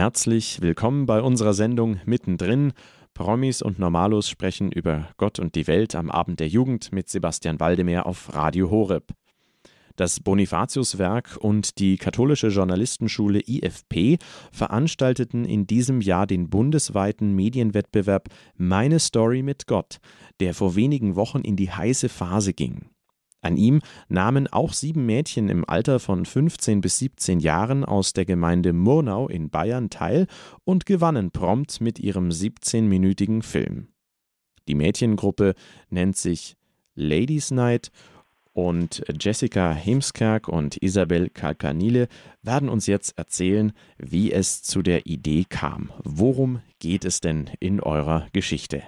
Herzlich willkommen bei unserer Sendung Mittendrin. Promis und Normalos sprechen über Gott und die Welt am Abend der Jugend mit Sebastian Waldemar auf Radio Horeb. Das Bonifatiuswerk und die katholische Journalistenschule IFP veranstalteten in diesem Jahr den bundesweiten Medienwettbewerb Meine Story mit Gott, der vor wenigen Wochen in die heiße Phase ging. An ihm nahmen auch sieben Mädchen im Alter von 15 bis 17 Jahren aus der Gemeinde Murnau in Bayern teil und gewannen prompt mit ihrem 17-minütigen Film. Die Mädchengruppe nennt sich Ladies Night und Jessica Hemskerk und Isabel Kalkanile werden uns jetzt erzählen, wie es zu der Idee kam. Worum geht es denn in eurer Geschichte?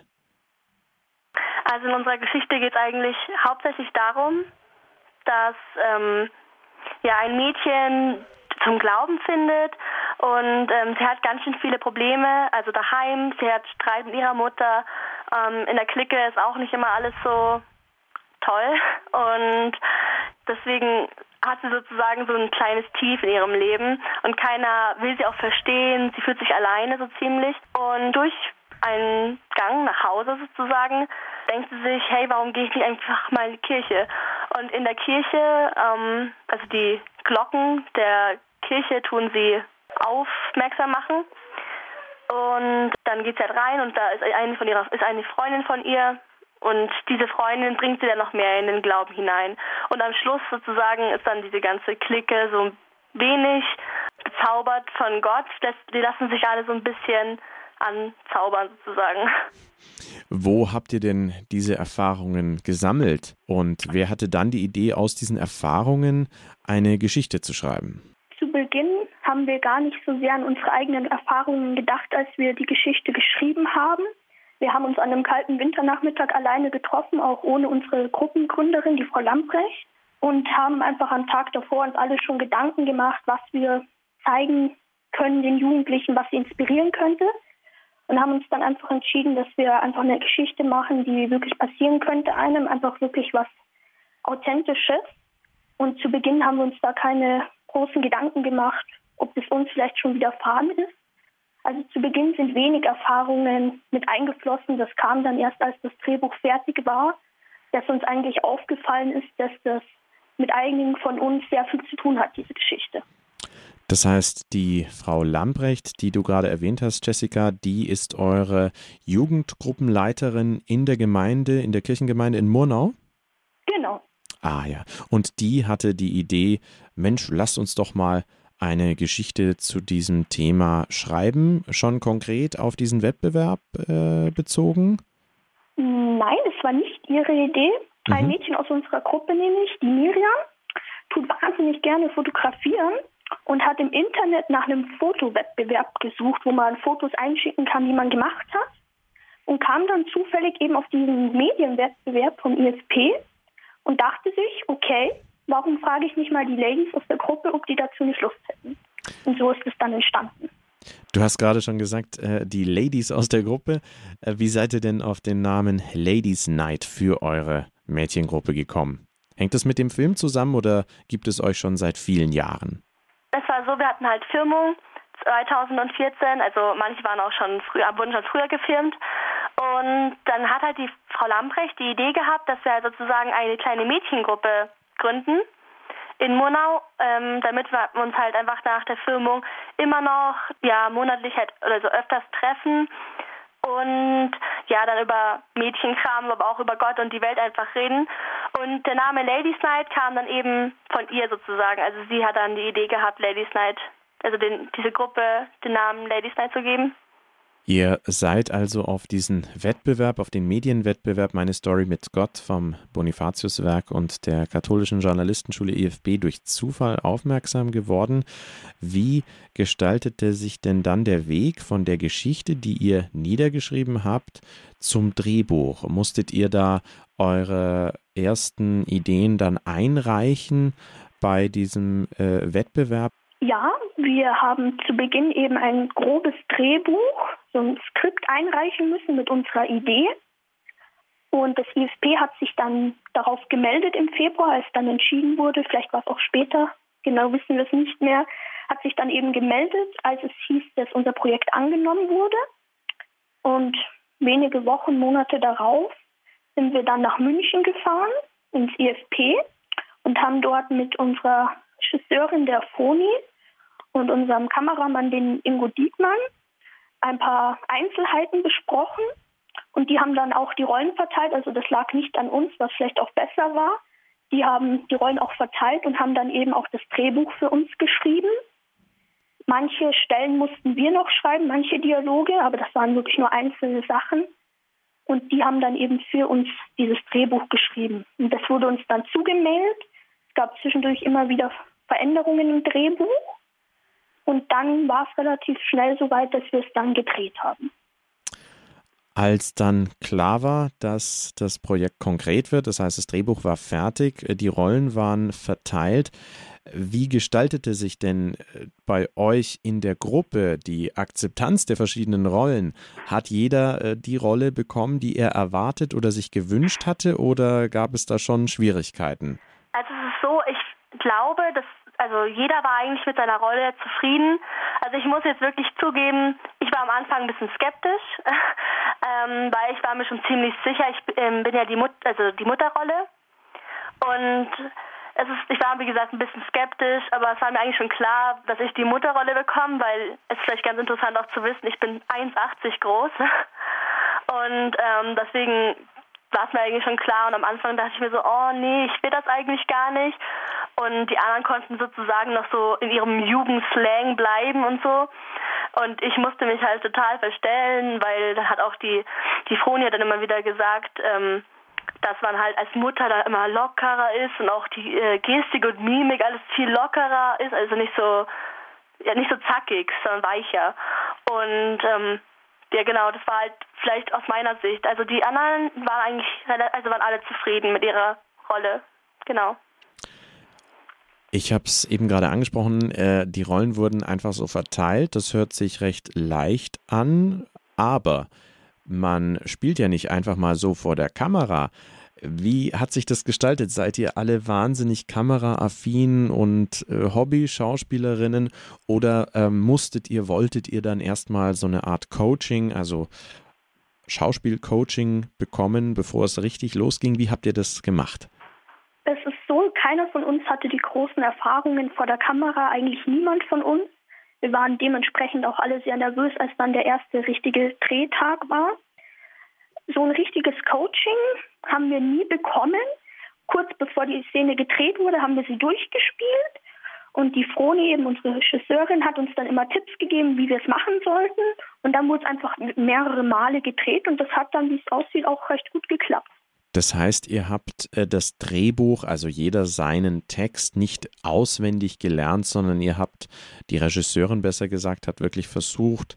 Also in unserer Geschichte geht es eigentlich hauptsächlich darum, dass ähm, ja ein Mädchen zum Glauben findet und ähm, sie hat ganz schön viele Probleme, also daheim, sie hat Streit mit ihrer Mutter, ähm, in der Clique ist auch nicht immer alles so toll. Und deswegen hat sie sozusagen so ein kleines Tief in ihrem Leben und keiner will sie auch verstehen, sie fühlt sich alleine so ziemlich. Und durch einen Gang nach Hause sozusagen denkt sie sich, hey, warum gehe ich nicht einfach mal in die Kirche? Und in der Kirche, ähm, also die Glocken der Kirche tun sie aufmerksam machen. Und dann geht sie halt rein und da ist eine von ihrer, ist eine Freundin von ihr und diese Freundin bringt sie dann noch mehr in den Glauben hinein. Und am Schluss sozusagen ist dann diese ganze Clique so ein wenig bezaubert von Gott. Die lassen sich alle so ein bisschen anzaubern sozusagen. Wo habt ihr denn diese Erfahrungen gesammelt und wer hatte dann die Idee, aus diesen Erfahrungen eine Geschichte zu schreiben? Zu Beginn haben wir gar nicht so sehr an unsere eigenen Erfahrungen gedacht, als wir die Geschichte geschrieben haben. Wir haben uns an einem kalten Winternachmittag alleine getroffen, auch ohne unsere Gruppengründerin, die Frau Lamprecht, und haben einfach am Tag davor uns alle schon Gedanken gemacht, was wir zeigen können den Jugendlichen, was sie inspirieren könnte und haben uns dann einfach entschieden, dass wir einfach eine Geschichte machen, die wirklich passieren könnte einem, einfach wirklich was Authentisches. Und zu Beginn haben wir uns da keine großen Gedanken gemacht, ob es uns vielleicht schon widerfahren ist. Also zu Beginn sind wenig Erfahrungen mit eingeflossen. Das kam dann erst, als das Drehbuch fertig war, dass uns eigentlich aufgefallen ist, dass das mit einigen von uns sehr viel zu tun hat, diese Geschichte. Das heißt, die Frau Lambrecht, die du gerade erwähnt hast, Jessica, die ist eure Jugendgruppenleiterin in der Gemeinde, in der Kirchengemeinde in Murnau? Genau. Ah ja. Und die hatte die Idee, Mensch, lasst uns doch mal eine Geschichte zu diesem Thema schreiben, schon konkret auf diesen Wettbewerb äh, bezogen? Nein, es war nicht ihre Idee. Ein mhm. Mädchen aus unserer Gruppe nämlich, die Miriam, tut wahnsinnig gerne fotografieren und hat im Internet nach einem Fotowettbewerb gesucht, wo man Fotos einschicken kann, die man gemacht hat. Und kam dann zufällig eben auf diesen Medienwettbewerb vom ISP und dachte sich, okay, warum frage ich nicht mal die Ladies aus der Gruppe, ob die dazu nicht Lust hätten. Und so ist es dann entstanden. Du hast gerade schon gesagt, äh, die Ladies aus der Gruppe. Äh, wie seid ihr denn auf den Namen Ladies Night für eure Mädchengruppe gekommen? Hängt das mit dem Film zusammen oder gibt es euch schon seit vielen Jahren? Es war so, wir hatten halt Firmung 2014, also manche waren auch schon früher, wurden schon früher gefilmt. Und dann hat halt die Frau Lamprecht die Idee gehabt, dass wir sozusagen eine kleine Mädchengruppe gründen in Murnau, ähm, damit wir uns halt einfach nach der Filmung immer noch ja monatlich halt oder so öfters treffen und ja, dann über Mädchenkram, aber auch über Gott und die Welt einfach reden. Und der Name Ladies Night kam dann eben von ihr sozusagen. Also sie hat dann die Idee gehabt, Ladies Night, also den, diese Gruppe den Namen Ladies Night zu geben. Ihr seid also auf diesen Wettbewerb, auf den Medienwettbewerb Meine Story mit Gott vom Bonifatiuswerk und der katholischen Journalistenschule EFB durch Zufall aufmerksam geworden. Wie gestaltete sich denn dann der Weg von der Geschichte, die ihr niedergeschrieben habt, zum Drehbuch? Musstet ihr da eure ersten Ideen dann einreichen bei diesem äh, Wettbewerb? Ja, wir haben zu Beginn eben ein grobes Drehbuch, so ein Skript einreichen müssen mit unserer Idee. Und das ISP hat sich dann darauf gemeldet im Februar, als dann entschieden wurde, vielleicht war es auch später, genau wissen wir es nicht mehr, hat sich dann eben gemeldet, als es hieß, dass unser Projekt angenommen wurde. Und wenige Wochen, Monate darauf sind wir dann nach München gefahren, ins IFP und haben dort mit unserer Regisseurin der Foni und unserem Kameramann, den Ingo Diekmann, ein paar Einzelheiten besprochen. Und die haben dann auch die Rollen verteilt. Also das lag nicht an uns, was vielleicht auch besser war. Die haben die Rollen auch verteilt und haben dann eben auch das Drehbuch für uns geschrieben. Manche Stellen mussten wir noch schreiben, manche Dialoge, aber das waren wirklich nur einzelne Sachen. Und die haben dann eben für uns dieses Drehbuch geschrieben. Und das wurde uns dann zugemailt. Es gab zwischendurch immer wieder Veränderungen im Drehbuch. Dann war es relativ schnell so weit, dass wir es dann gedreht haben. Als dann klar war, dass das Projekt konkret wird, das heißt, das Drehbuch war fertig, äh, die Rollen waren verteilt, wie gestaltete sich denn äh, bei euch in der Gruppe die Akzeptanz der verschiedenen Rollen? Hat jeder äh, die Rolle bekommen, die er erwartet oder sich gewünscht hatte, oder gab es da schon Schwierigkeiten? Also es ist so, ich glaube, dass also jeder war eigentlich mit seiner Rolle zufrieden. Also ich muss jetzt wirklich zugeben, ich war am Anfang ein bisschen skeptisch, ähm, weil ich war mir schon ziemlich sicher, ich ähm, bin ja die, Mut also die Mutterrolle. Und es ist, ich war wie gesagt ein bisschen skeptisch, aber es war mir eigentlich schon klar, dass ich die Mutterrolle bekomme, weil es ist vielleicht ganz interessant auch zu wissen, ich bin 1,80 groß. Und ähm, deswegen war es mir eigentlich schon klar und am Anfang dachte ich mir so, oh nee, ich will das eigentlich gar nicht. Und die anderen konnten sozusagen noch so in ihrem Jugendslang bleiben und so. Und ich musste mich halt total verstellen, weil da hat auch die, die Froni dann immer wieder gesagt, ähm, dass man halt als Mutter da immer lockerer ist und auch die äh, Gestik und Mimik alles viel lockerer ist, also nicht so ja nicht so zackig, sondern weicher. Und ähm, ja genau, das war halt vielleicht aus meiner Sicht. Also die anderen waren eigentlich also waren alle zufrieden mit ihrer Rolle. Genau. Ich habe es eben gerade angesprochen, äh, die Rollen wurden einfach so verteilt. Das hört sich recht leicht an, aber man spielt ja nicht einfach mal so vor der Kamera. Wie hat sich das gestaltet? Seid ihr alle wahnsinnig kameraaffin und äh, Hobby-Schauspielerinnen oder ähm, musstet ihr, wolltet ihr dann erstmal so eine Art Coaching, also Schauspielcoaching bekommen, bevor es richtig losging? Wie habt ihr das gemacht? Keiner von uns hatte die großen Erfahrungen vor der Kamera, eigentlich niemand von uns. Wir waren dementsprechend auch alle sehr nervös, als dann der erste richtige Drehtag war. So ein richtiges Coaching haben wir nie bekommen. Kurz bevor die Szene gedreht wurde, haben wir sie durchgespielt. Und die Froni, eben unsere Regisseurin, hat uns dann immer Tipps gegeben, wie wir es machen sollten. Und dann wurde es einfach mehrere Male gedreht und das hat dann, wie es aussieht, auch recht gut geklappt. Das heißt, ihr habt äh, das Drehbuch, also jeder seinen Text, nicht auswendig gelernt, sondern ihr habt, die Regisseurin besser gesagt, hat wirklich versucht,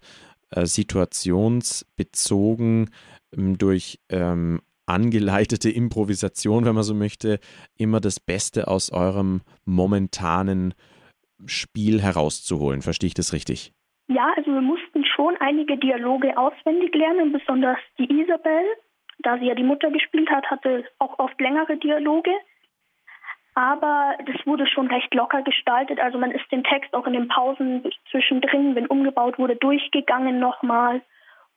äh, situationsbezogen ähm, durch ähm, angeleitete Improvisation, wenn man so möchte, immer das Beste aus eurem momentanen Spiel herauszuholen. Verstehe ich das richtig? Ja, also wir mussten schon einige Dialoge auswendig lernen, besonders die Isabel da sie ja die Mutter gespielt hat, hatte auch oft längere Dialoge. Aber das wurde schon recht locker gestaltet. Also man ist den Text auch in den Pausen zwischendrin, wenn umgebaut wurde, durchgegangen nochmal.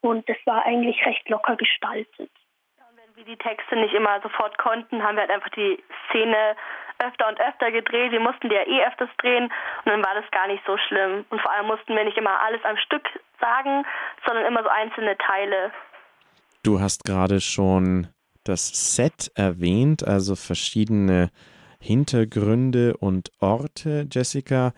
Und das war eigentlich recht locker gestaltet. Wenn wir die Texte nicht immer sofort konnten, haben wir halt einfach die Szene öfter und öfter gedreht. Wir mussten die ja eh öfters drehen und dann war das gar nicht so schlimm. Und vor allem mussten wir nicht immer alles am Stück sagen, sondern immer so einzelne Teile. Du hast gerade schon das Set erwähnt, also verschiedene Hintergründe und Orte, Jessica.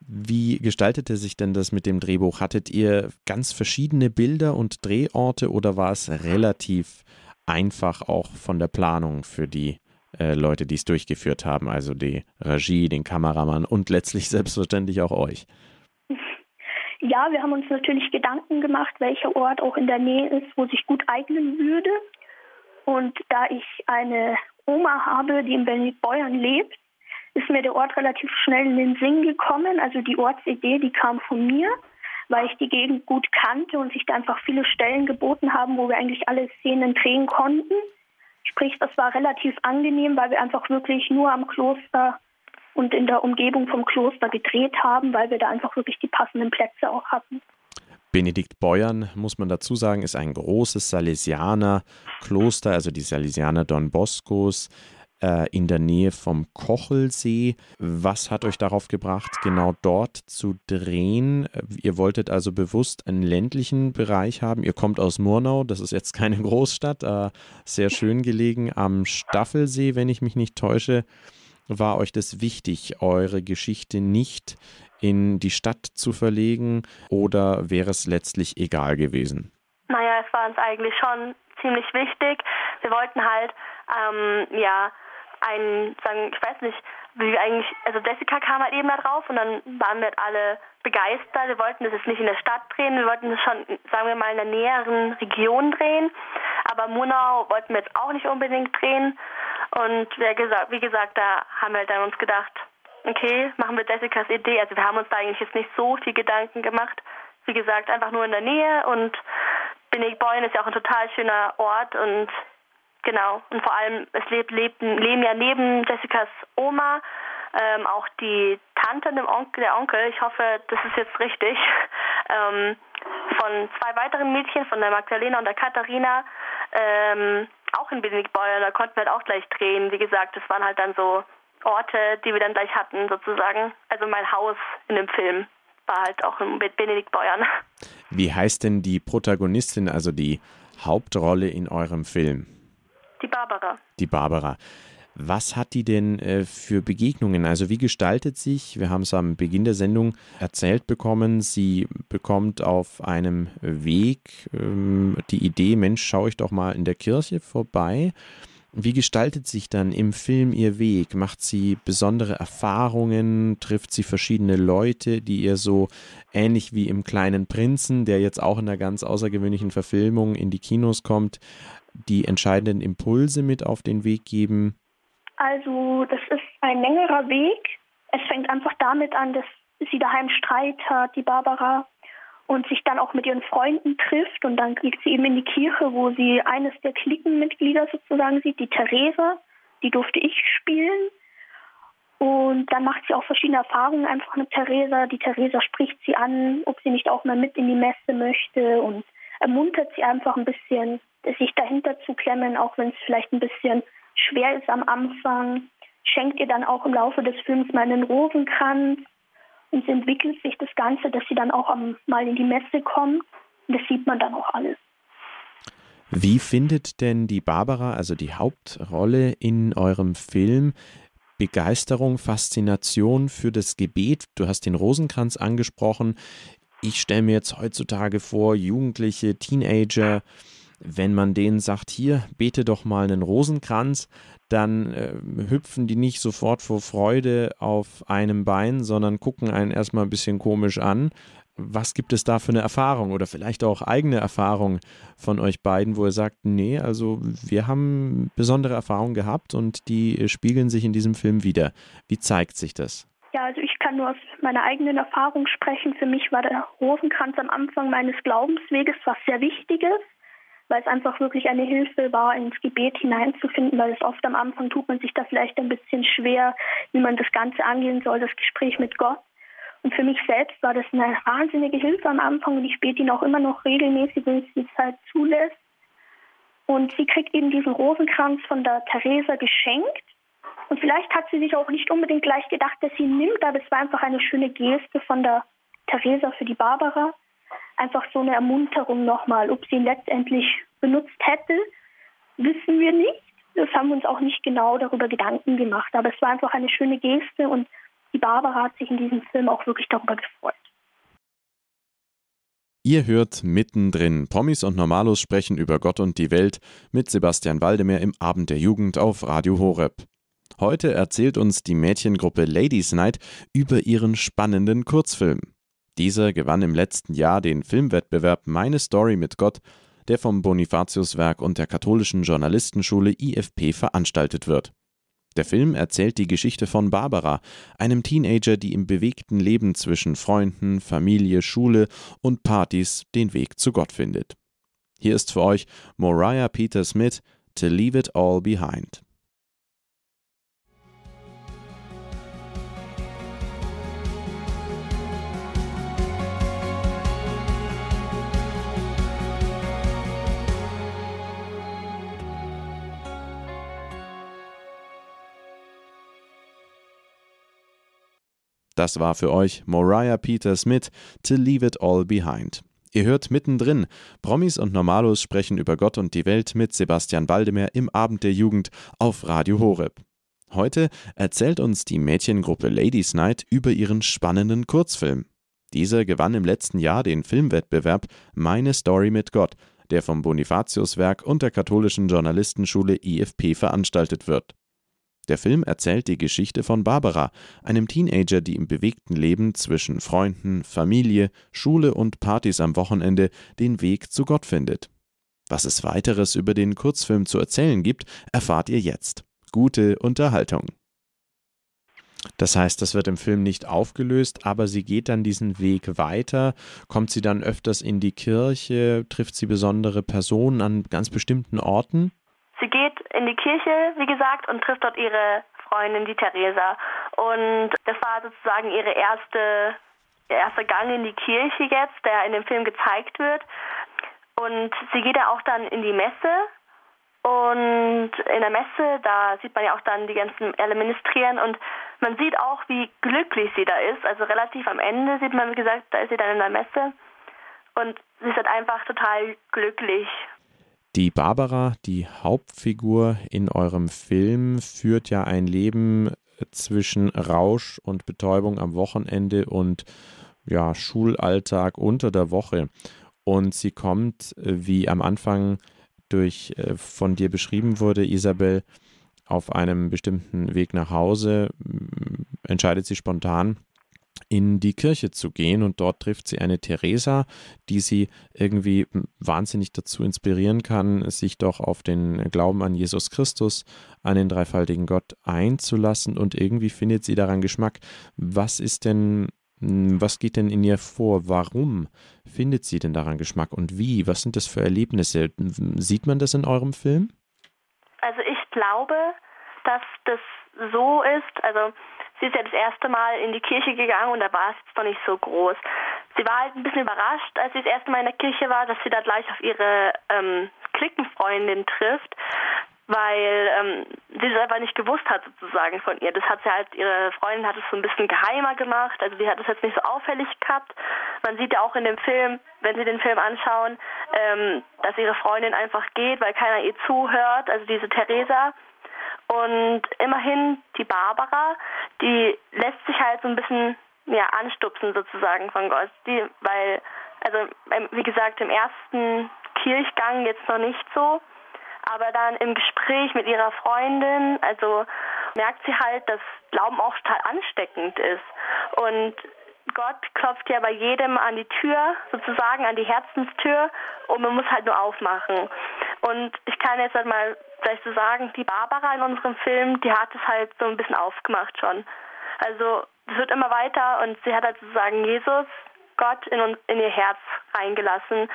Wie gestaltete sich denn das mit dem Drehbuch? Hattet ihr ganz verschiedene Bilder und Drehorte oder war es relativ einfach auch von der Planung für die äh, Leute, die es durchgeführt haben, also die Regie, den Kameramann und letztlich selbstverständlich auch euch? Ja, wir haben uns natürlich Gedanken gemacht, welcher Ort auch in der Nähe ist, wo sich gut eignen würde. Und da ich eine Oma habe, die in Berlin-Beuern lebt, ist mir der Ort relativ schnell in den Sinn gekommen. Also die Ortsidee, die kam von mir, weil ich die Gegend gut kannte und sich da einfach viele Stellen geboten haben, wo wir eigentlich alle Szenen drehen konnten. Sprich, das war relativ angenehm, weil wir einfach wirklich nur am Kloster und in der Umgebung vom Kloster gedreht haben, weil wir da einfach wirklich die passenden Plätze auch hatten. Benedikt Beuern, muss man dazu sagen, ist ein großes Salesianer-Kloster, also die Salesianer Don Boscos äh, in der Nähe vom Kochelsee. Was hat euch darauf gebracht, genau dort zu drehen? Ihr wolltet also bewusst einen ländlichen Bereich haben. Ihr kommt aus Murnau, das ist jetzt keine Großstadt, äh, sehr schön gelegen am Staffelsee, wenn ich mich nicht täusche. War euch das wichtig, eure Geschichte nicht in die Stadt zu verlegen oder wäre es letztlich egal gewesen? Naja, es war uns eigentlich schon ziemlich wichtig. Wir wollten halt, ähm, ja, ein, sagen, ich weiß nicht, wie wir eigentlich, also Jessica kam halt eben da drauf und dann waren wir halt alle begeistert. Wir wollten das jetzt nicht in der Stadt drehen, wir wollten das schon, sagen wir mal, in der näheren Region drehen. Aber Munau wollten wir jetzt auch nicht unbedingt drehen. Und wie gesagt, da haben wir dann uns gedacht, okay, machen wir Jessicas Idee. Also wir haben uns da eigentlich jetzt nicht so viel Gedanken gemacht. Wie gesagt, einfach nur in der Nähe und Benigboin ist ja auch ein total schöner Ort und genau. Und vor allem, es lebt, lebt, leben ja neben Jessicas Oma ähm, auch die Tante dem Onkel, der Onkel, ich hoffe, das ist jetzt richtig, ähm, von zwei weiteren Mädchen, von der Magdalena und der Katharina, ähm, auch in Benediktbeuer. Da konnten wir halt auch gleich drehen. Wie gesagt, das waren halt dann so Orte, die wir dann gleich hatten, sozusagen. Also mein Haus in dem Film war halt auch mit Benedikt Beuern. Wie heißt denn die Protagonistin, also die Hauptrolle in eurem Film? Die Barbara. Die Barbara. Was hat die denn äh, für Begegnungen? Also wie gestaltet sich, wir haben es am Beginn der Sendung erzählt bekommen, sie bekommt auf einem Weg ähm, die Idee, Mensch, schaue ich doch mal in der Kirche vorbei wie gestaltet sich dann im Film ihr Weg? Macht sie besondere Erfahrungen? Trifft sie verschiedene Leute, die ihr so ähnlich wie im kleinen Prinzen, der jetzt auch in einer ganz außergewöhnlichen Verfilmung in die Kinos kommt, die entscheidenden Impulse mit auf den Weg geben? Also, das ist ein längerer Weg. Es fängt einfach damit an, dass sie daheim Streit hat, die Barbara, und sich dann auch mit ihren Freunden trifft. Und dann geht sie eben in die Kirche, wo sie eines der Cliquenmitglieder sozusagen sieht, die Theresa. Die durfte ich spielen. Und dann macht sie auch verschiedene Erfahrungen einfach mit Theresa. Die Theresa spricht sie an, ob sie nicht auch mal mit in die Messe möchte und ermuntert sie einfach ein bisschen, sich dahinter zu klemmen, auch wenn es vielleicht ein bisschen schwer ist am Anfang. Schenkt ihr dann auch im Laufe des Films mal einen Rosenkranz und es entwickelt sich das Ganze, dass sie dann auch mal in die Messe kommen. Und das sieht man dann auch alles. Wie findet denn die Barbara, also die Hauptrolle in eurem Film, Begeisterung, Faszination für das Gebet? Du hast den Rosenkranz angesprochen. Ich stelle mir jetzt heutzutage vor, Jugendliche, Teenager, wenn man denen sagt, hier, bete doch mal einen Rosenkranz, dann äh, hüpfen die nicht sofort vor Freude auf einem Bein, sondern gucken einen erstmal ein bisschen komisch an. Was gibt es da für eine Erfahrung oder vielleicht auch eigene Erfahrung von euch beiden, wo ihr sagt, nee, also wir haben besondere Erfahrungen gehabt und die spiegeln sich in diesem Film wieder. Wie zeigt sich das? Ja, also ich kann nur aus meiner eigenen Erfahrung sprechen. Für mich war der Rosenkranz am Anfang meines Glaubensweges was sehr Wichtiges weil es einfach wirklich eine Hilfe war, ins Gebet hineinzufinden, weil es oft am Anfang tut man sich da vielleicht ein bisschen schwer, wie man das Ganze angehen soll, das Gespräch mit Gott. Und für mich selbst war das eine wahnsinnige Hilfe am Anfang und ich bete ihn auch immer noch regelmäßig, wenn es die Zeit zulässt. Und sie kriegt eben diesen Rosenkranz von der Theresa geschenkt. Und vielleicht hat sie sich auch nicht unbedingt gleich gedacht, dass sie ihn nimmt, aber es war einfach eine schöne Geste von der Theresa für die Barbara einfach so eine Ermunterung nochmal. Ob sie ihn letztendlich benutzt hätte, wissen wir nicht. Das haben wir uns auch nicht genau darüber Gedanken gemacht. Aber es war einfach eine schöne Geste und die Barbara hat sich in diesem Film auch wirklich darüber gefreut. Ihr hört mittendrin. Promis und Normalos sprechen über Gott und die Welt mit Sebastian Waldemar im Abend der Jugend auf Radio Horeb. Heute erzählt uns die Mädchengruppe Ladies Night über ihren spannenden Kurzfilm. Dieser gewann im letzten Jahr den Filmwettbewerb Meine Story mit Gott, der vom Bonifatiuswerk und der katholischen Journalistenschule IFP veranstaltet wird. Der Film erzählt die Geschichte von Barbara, einem Teenager, die im bewegten Leben zwischen Freunden, Familie, Schule und Partys den Weg zu Gott findet. Hier ist für euch Moriah Peter Smith To Leave It All Behind. Das war für euch Moriah Peters mit To Leave It All Behind. Ihr hört mittendrin. Promis und Normalos sprechen über Gott und die Welt mit Sebastian Waldemar im Abend der Jugend auf Radio Horeb. Heute erzählt uns die Mädchengruppe Ladies Night über ihren spannenden Kurzfilm. Dieser gewann im letzten Jahr den Filmwettbewerb Meine Story mit Gott, der vom Bonifatiuswerk und der katholischen Journalistenschule IFP veranstaltet wird. Der Film erzählt die Geschichte von Barbara, einem Teenager, die im bewegten Leben zwischen Freunden, Familie, Schule und Partys am Wochenende den Weg zu Gott findet. Was es weiteres über den Kurzfilm zu erzählen gibt, erfahrt ihr jetzt. Gute Unterhaltung. Das heißt, das wird im Film nicht aufgelöst, aber sie geht dann diesen Weg weiter. Kommt sie dann öfters in die Kirche? Trifft sie besondere Personen an ganz bestimmten Orten? Sie geht in die Kirche, wie gesagt, und trifft dort ihre Freundin, die Theresa. Und das war sozusagen ihre erste, ihr erster Gang in die Kirche jetzt, der in dem Film gezeigt wird. Und sie geht ja auch dann in die Messe. Und in der Messe, da sieht man ja auch dann die ganzen alle ministrieren und man sieht auch, wie glücklich sie da ist. Also relativ am Ende sieht man, wie gesagt, da ist sie dann in der Messe. Und sie ist halt einfach total glücklich. Die Barbara, die Hauptfigur in eurem Film, führt ja ein Leben zwischen Rausch und Betäubung am Wochenende und ja, Schulalltag unter der Woche. Und sie kommt, wie am Anfang durch äh, von dir beschrieben wurde, Isabel, auf einem bestimmten Weg nach Hause, entscheidet sie spontan, in die Kirche zu gehen und dort trifft sie eine Theresa, die sie irgendwie wahnsinnig dazu inspirieren kann, sich doch auf den Glauben an Jesus Christus, an den dreifaltigen Gott einzulassen und irgendwie findet sie daran Geschmack. Was ist denn, was geht denn in ihr vor? Warum findet sie denn daran Geschmack und wie? Was sind das für Erlebnisse? Sieht man das in eurem Film? Also ich glaube, dass das so ist, also Sie ist ja das erste Mal in die Kirche gegangen und da war es jetzt noch nicht so groß. Sie war halt ein bisschen überrascht, als sie das erste Mal in der Kirche war, dass sie da gleich auf ihre ähm, Klickenfreundin trifft, weil ähm, sie es einfach nicht gewusst hat sozusagen von ihr. Das hat sie halt, ihre Freundin hat es so ein bisschen geheimer gemacht, also sie hat es jetzt nicht so auffällig gehabt. Man sieht ja auch in dem Film, wenn Sie den Film anschauen, ähm, dass ihre Freundin einfach geht, weil keiner ihr zuhört, also diese Theresa. Und immerhin die Barbara, die lässt sich halt so ein bisschen ja, anstupsen sozusagen von Gott. Die, weil, also wie gesagt, im ersten Kirchgang jetzt noch nicht so, aber dann im Gespräch mit ihrer Freundin, also merkt sie halt, dass Glauben auch total ansteckend ist. Und Gott klopft ja bei jedem an die Tür, sozusagen an die Herzenstür, und man muss halt nur aufmachen. Und ich kann jetzt halt mal vielleicht so sagen, die Barbara in unserem Film, die hat es halt so ein bisschen aufgemacht schon. Also es wird immer weiter und sie hat halt sozusagen Jesus, Gott in, uns, in ihr Herz reingelassen.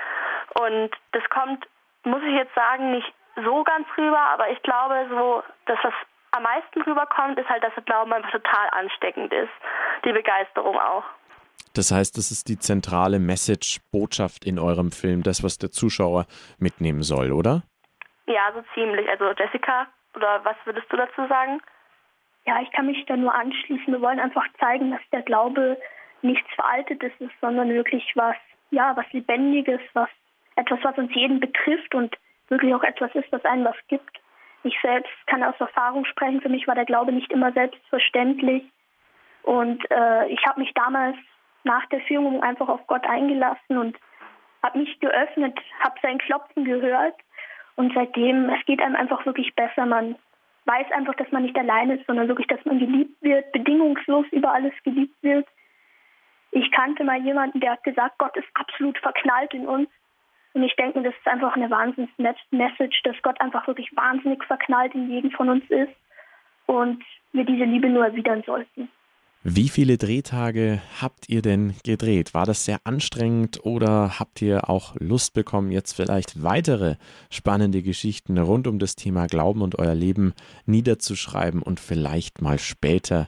Und das kommt, muss ich jetzt sagen, nicht so ganz rüber, aber ich glaube so, dass das am meisten rüberkommt, ist halt, dass der Glauben einfach total ansteckend ist. Die Begeisterung auch. Das heißt, das ist die zentrale Message, Botschaft in eurem Film, das, was der Zuschauer mitnehmen soll, oder? Ja, so ziemlich. Also Jessica, oder was würdest du dazu sagen? Ja, ich kann mich da nur anschließen. Wir wollen einfach zeigen, dass der Glaube nichts Veraltetes ist, sondern wirklich was, ja, was Lebendiges, was etwas, was uns jeden betrifft und wirklich auch etwas ist, was einem was gibt. Ich selbst kann aus Erfahrung sprechen. Für mich war der Glaube nicht immer selbstverständlich. Und äh, ich habe mich damals nach der Führung einfach auf Gott eingelassen und habe mich geöffnet, habe sein Klopfen gehört und seitdem, es geht einem einfach wirklich besser. Man weiß einfach, dass man nicht allein ist, sondern wirklich, dass man geliebt wird, bedingungslos über alles geliebt wird. Ich kannte mal jemanden, der hat gesagt, Gott ist absolut verknallt in uns. Und ich denke, das ist einfach eine Wahnsinns-Message, dass Gott einfach wirklich wahnsinnig verknallt in jedem von uns ist und wir diese Liebe nur erwidern sollten. Wie viele Drehtage habt ihr denn gedreht? War das sehr anstrengend oder habt ihr auch Lust bekommen, jetzt vielleicht weitere spannende Geschichten rund um das Thema Glauben und euer Leben niederzuschreiben und vielleicht mal später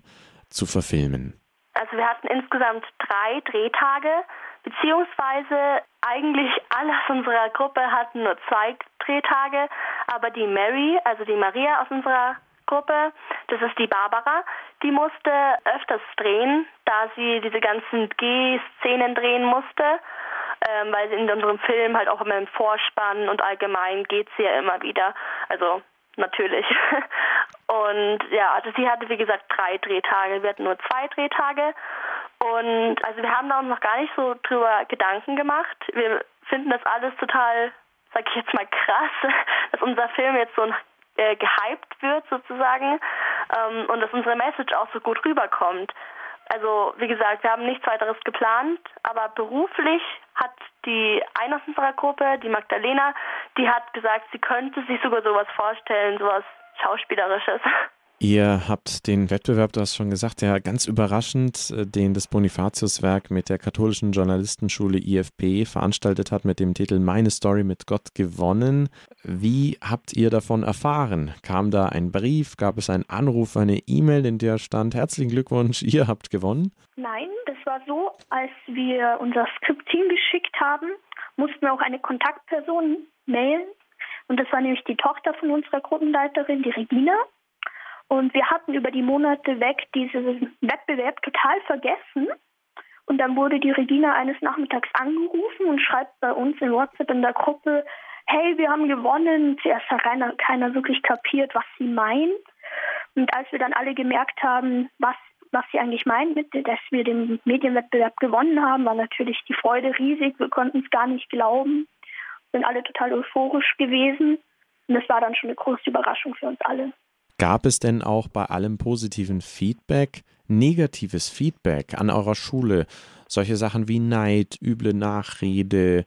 zu verfilmen? Also wir hatten insgesamt drei Drehtage, beziehungsweise eigentlich alle aus unserer Gruppe hatten nur zwei Drehtage, aber die Mary, also die Maria aus unserer Gruppe, das ist die Barbara, die musste öfters drehen, da sie diese ganzen G-Szenen drehen musste, ähm, weil sie in unserem Film halt auch immer im Vorspann und allgemein geht sie ja immer wieder. Also natürlich. Und ja, also sie hatte wie gesagt drei Drehtage, wir hatten nur zwei Drehtage. Und also wir haben da uns noch gar nicht so drüber Gedanken gemacht. Wir finden das alles total, sag ich jetzt mal, krass, dass unser Film jetzt so äh, gehypt wird sozusagen ähm, und dass unsere Message auch so gut rüberkommt. Also wie gesagt, wir haben nichts weiteres geplant, aber beruflich hat die eine aus unserer Gruppe, die Magdalena, die hat gesagt, sie könnte sich sogar sowas vorstellen, sowas Schauspielerisches. Ihr habt den Wettbewerb, du hast schon gesagt, ja ganz überraschend, äh, den das Bonifatius-Werk mit der katholischen Journalistenschule IFP veranstaltet hat mit dem Titel Meine Story mit Gott gewonnen. Wie habt ihr davon erfahren? Kam da ein Brief, gab es einen Anruf, eine E-Mail, in der stand Herzlichen Glückwunsch, ihr habt gewonnen? Nein, das war so, als wir unser Skript-Team geschickt haben, mussten wir auch eine Kontaktperson mailen. Und das war nämlich die Tochter von unserer Gruppenleiterin, die Regina. Und wir hatten über die Monate weg diesen Wettbewerb total vergessen. Und dann wurde die Regina eines Nachmittags angerufen und schreibt bei uns in WhatsApp in der Gruppe, hey, wir haben gewonnen. Zuerst hat keiner, keiner wirklich kapiert, was sie meint. Und als wir dann alle gemerkt haben, was, was sie eigentlich meint, dass wir den Medienwettbewerb gewonnen haben, war natürlich die Freude riesig. Wir konnten es gar nicht glauben. Sind alle total euphorisch gewesen. Und das war dann schon eine große Überraschung für uns alle. Gab es denn auch bei allem positiven Feedback negatives Feedback an eurer Schule? Solche Sachen wie Neid, üble Nachrede?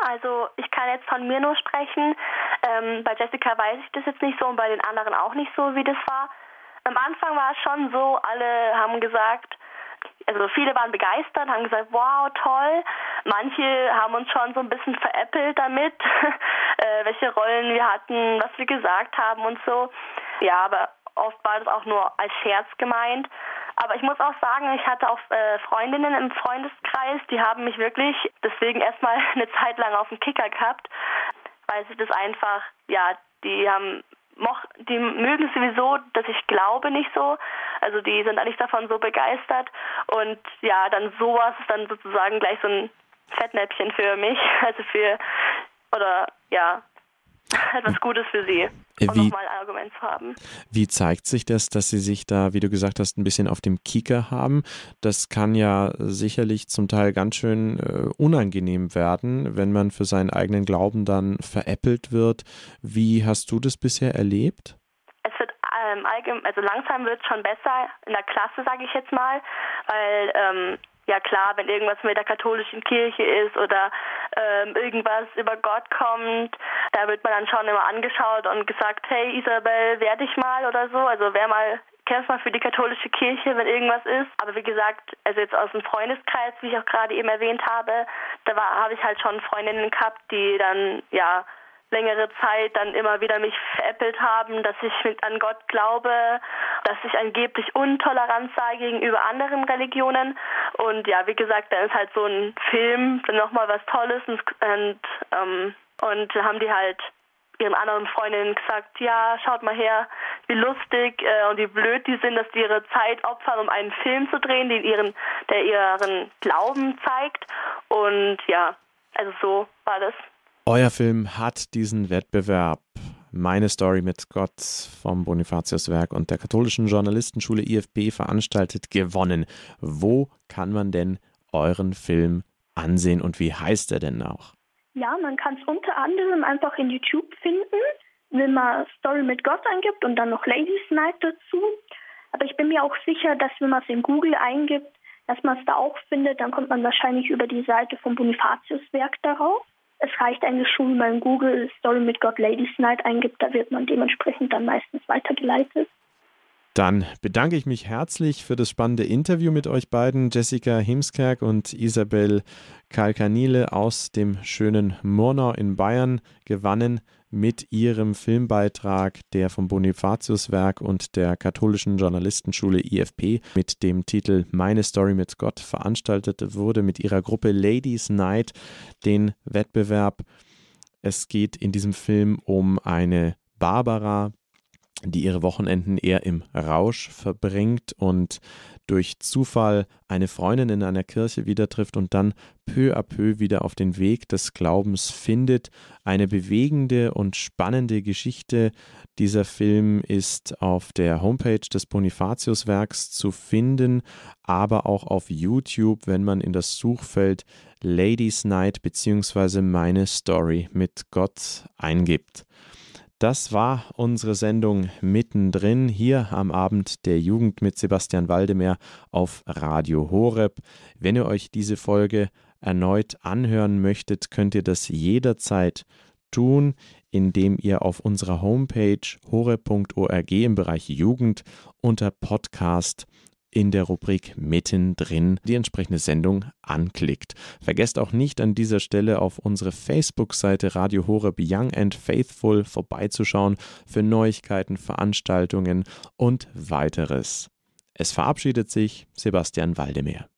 Also ich kann jetzt von mir nur sprechen. Ähm, bei Jessica weiß ich das jetzt nicht so und bei den anderen auch nicht so, wie das war. Am Anfang war es schon so, alle haben gesagt, also viele waren begeistert, haben gesagt, wow, toll. Manche haben uns schon so ein bisschen veräppelt damit, äh, welche Rollen wir hatten, was wir gesagt haben und so. Ja, aber oft war das auch nur als Scherz gemeint. Aber ich muss auch sagen, ich hatte auch äh, Freundinnen im Freundeskreis, die haben mich wirklich deswegen erstmal eine Zeit lang auf dem Kicker gehabt, weil sie das einfach, ja, die haben die mögen sowieso, dass ich glaube nicht so. Also die sind eigentlich davon so begeistert. Und ja, dann sowas ist dann sozusagen gleich so ein Fettnäpfchen für mich. Also für, oder ja, etwas Gutes für sie, um wie, nochmal ein Argument zu haben. Wie zeigt sich das, dass sie sich da, wie du gesagt hast, ein bisschen auf dem Kieker haben? Das kann ja sicherlich zum Teil ganz schön äh, unangenehm werden, wenn man für seinen eigenen Glauben dann veräppelt wird. Wie hast du das bisher erlebt? Es wird ähm, allgemein, also langsam wird es schon besser in der Klasse, sage ich jetzt mal, weil ähm, ja klar, wenn irgendwas mit der katholischen Kirche ist oder ähm, irgendwas über Gott kommt, da wird man dann schon immer angeschaut und gesagt, hey Isabel, wer dich mal oder so, also wer mal kämpft mal für die katholische Kirche, wenn irgendwas ist. Aber wie gesagt, also jetzt aus dem Freundeskreis, wie ich auch gerade eben erwähnt habe, da habe ich halt schon Freundinnen gehabt, die dann ja längere Zeit dann immer wieder mich veräppelt haben, dass ich an Gott glaube, dass ich angeblich untolerant sei gegenüber anderen Religionen. Und ja, wie gesagt, dann ist halt so ein Film nochmal was Tolles und, und, ähm, und haben die halt ihren anderen Freundinnen gesagt, ja, schaut mal her, wie lustig äh, und wie blöd die sind, dass die ihre Zeit opfern, um einen Film zu drehen, den ihren, der ihren Glauben zeigt. Und ja, also so war das. Euer Film hat diesen Wettbewerb meine Story mit Gott vom Bonifatiuswerk und der katholischen Journalistenschule IFB veranstaltet gewonnen. Wo kann man denn euren Film ansehen und wie heißt er denn auch? Ja, man kann es unter anderem einfach in YouTube finden, wenn man Story mit Gott eingibt und dann noch Ladies Night dazu. Aber ich bin mir auch sicher, dass wenn man es in Google eingibt, dass man es da auch findet, dann kommt man wahrscheinlich über die Seite vom Bonifatiuswerk darauf. Es reicht eigentlich schon, wenn man Google Story mit God Ladies Night eingibt, da wird man dementsprechend dann meistens weitergeleitet. Dann bedanke ich mich herzlich für das spannende Interview mit euch beiden, Jessica Himskerk und Isabel Kalkanile aus dem schönen Murnau in Bayern gewannen mit ihrem Filmbeitrag, der vom Bonifatiuswerk und der katholischen Journalistenschule IFP mit dem Titel Meine Story mit Gott veranstaltet wurde, mit ihrer Gruppe Ladies Night, den Wettbewerb. Es geht in diesem Film um eine Barbara, die ihre Wochenenden eher im Rausch verbringt und durch Zufall eine Freundin in einer Kirche wieder trifft und dann peu à peu wieder auf den Weg des Glaubens findet. Eine bewegende und spannende Geschichte. Dieser Film ist auf der Homepage des Bonifatiuswerks zu finden, aber auch auf YouTube, wenn man in das Suchfeld Ladies Night bzw. meine Story mit Gott eingibt. Das war unsere Sendung mittendrin hier am Abend der Jugend mit Sebastian Waldemeyer auf Radio Horeb. Wenn ihr euch diese Folge erneut anhören möchtet, könnt ihr das jederzeit tun, indem ihr auf unserer Homepage horeb.org im Bereich Jugend unter Podcast in der Rubrik Mittendrin die entsprechende Sendung anklickt. Vergesst auch nicht an dieser Stelle auf unsere Facebook-Seite Radio Horeb Young and Faithful vorbeizuschauen für Neuigkeiten, Veranstaltungen und weiteres. Es verabschiedet sich Sebastian Waldemeyer.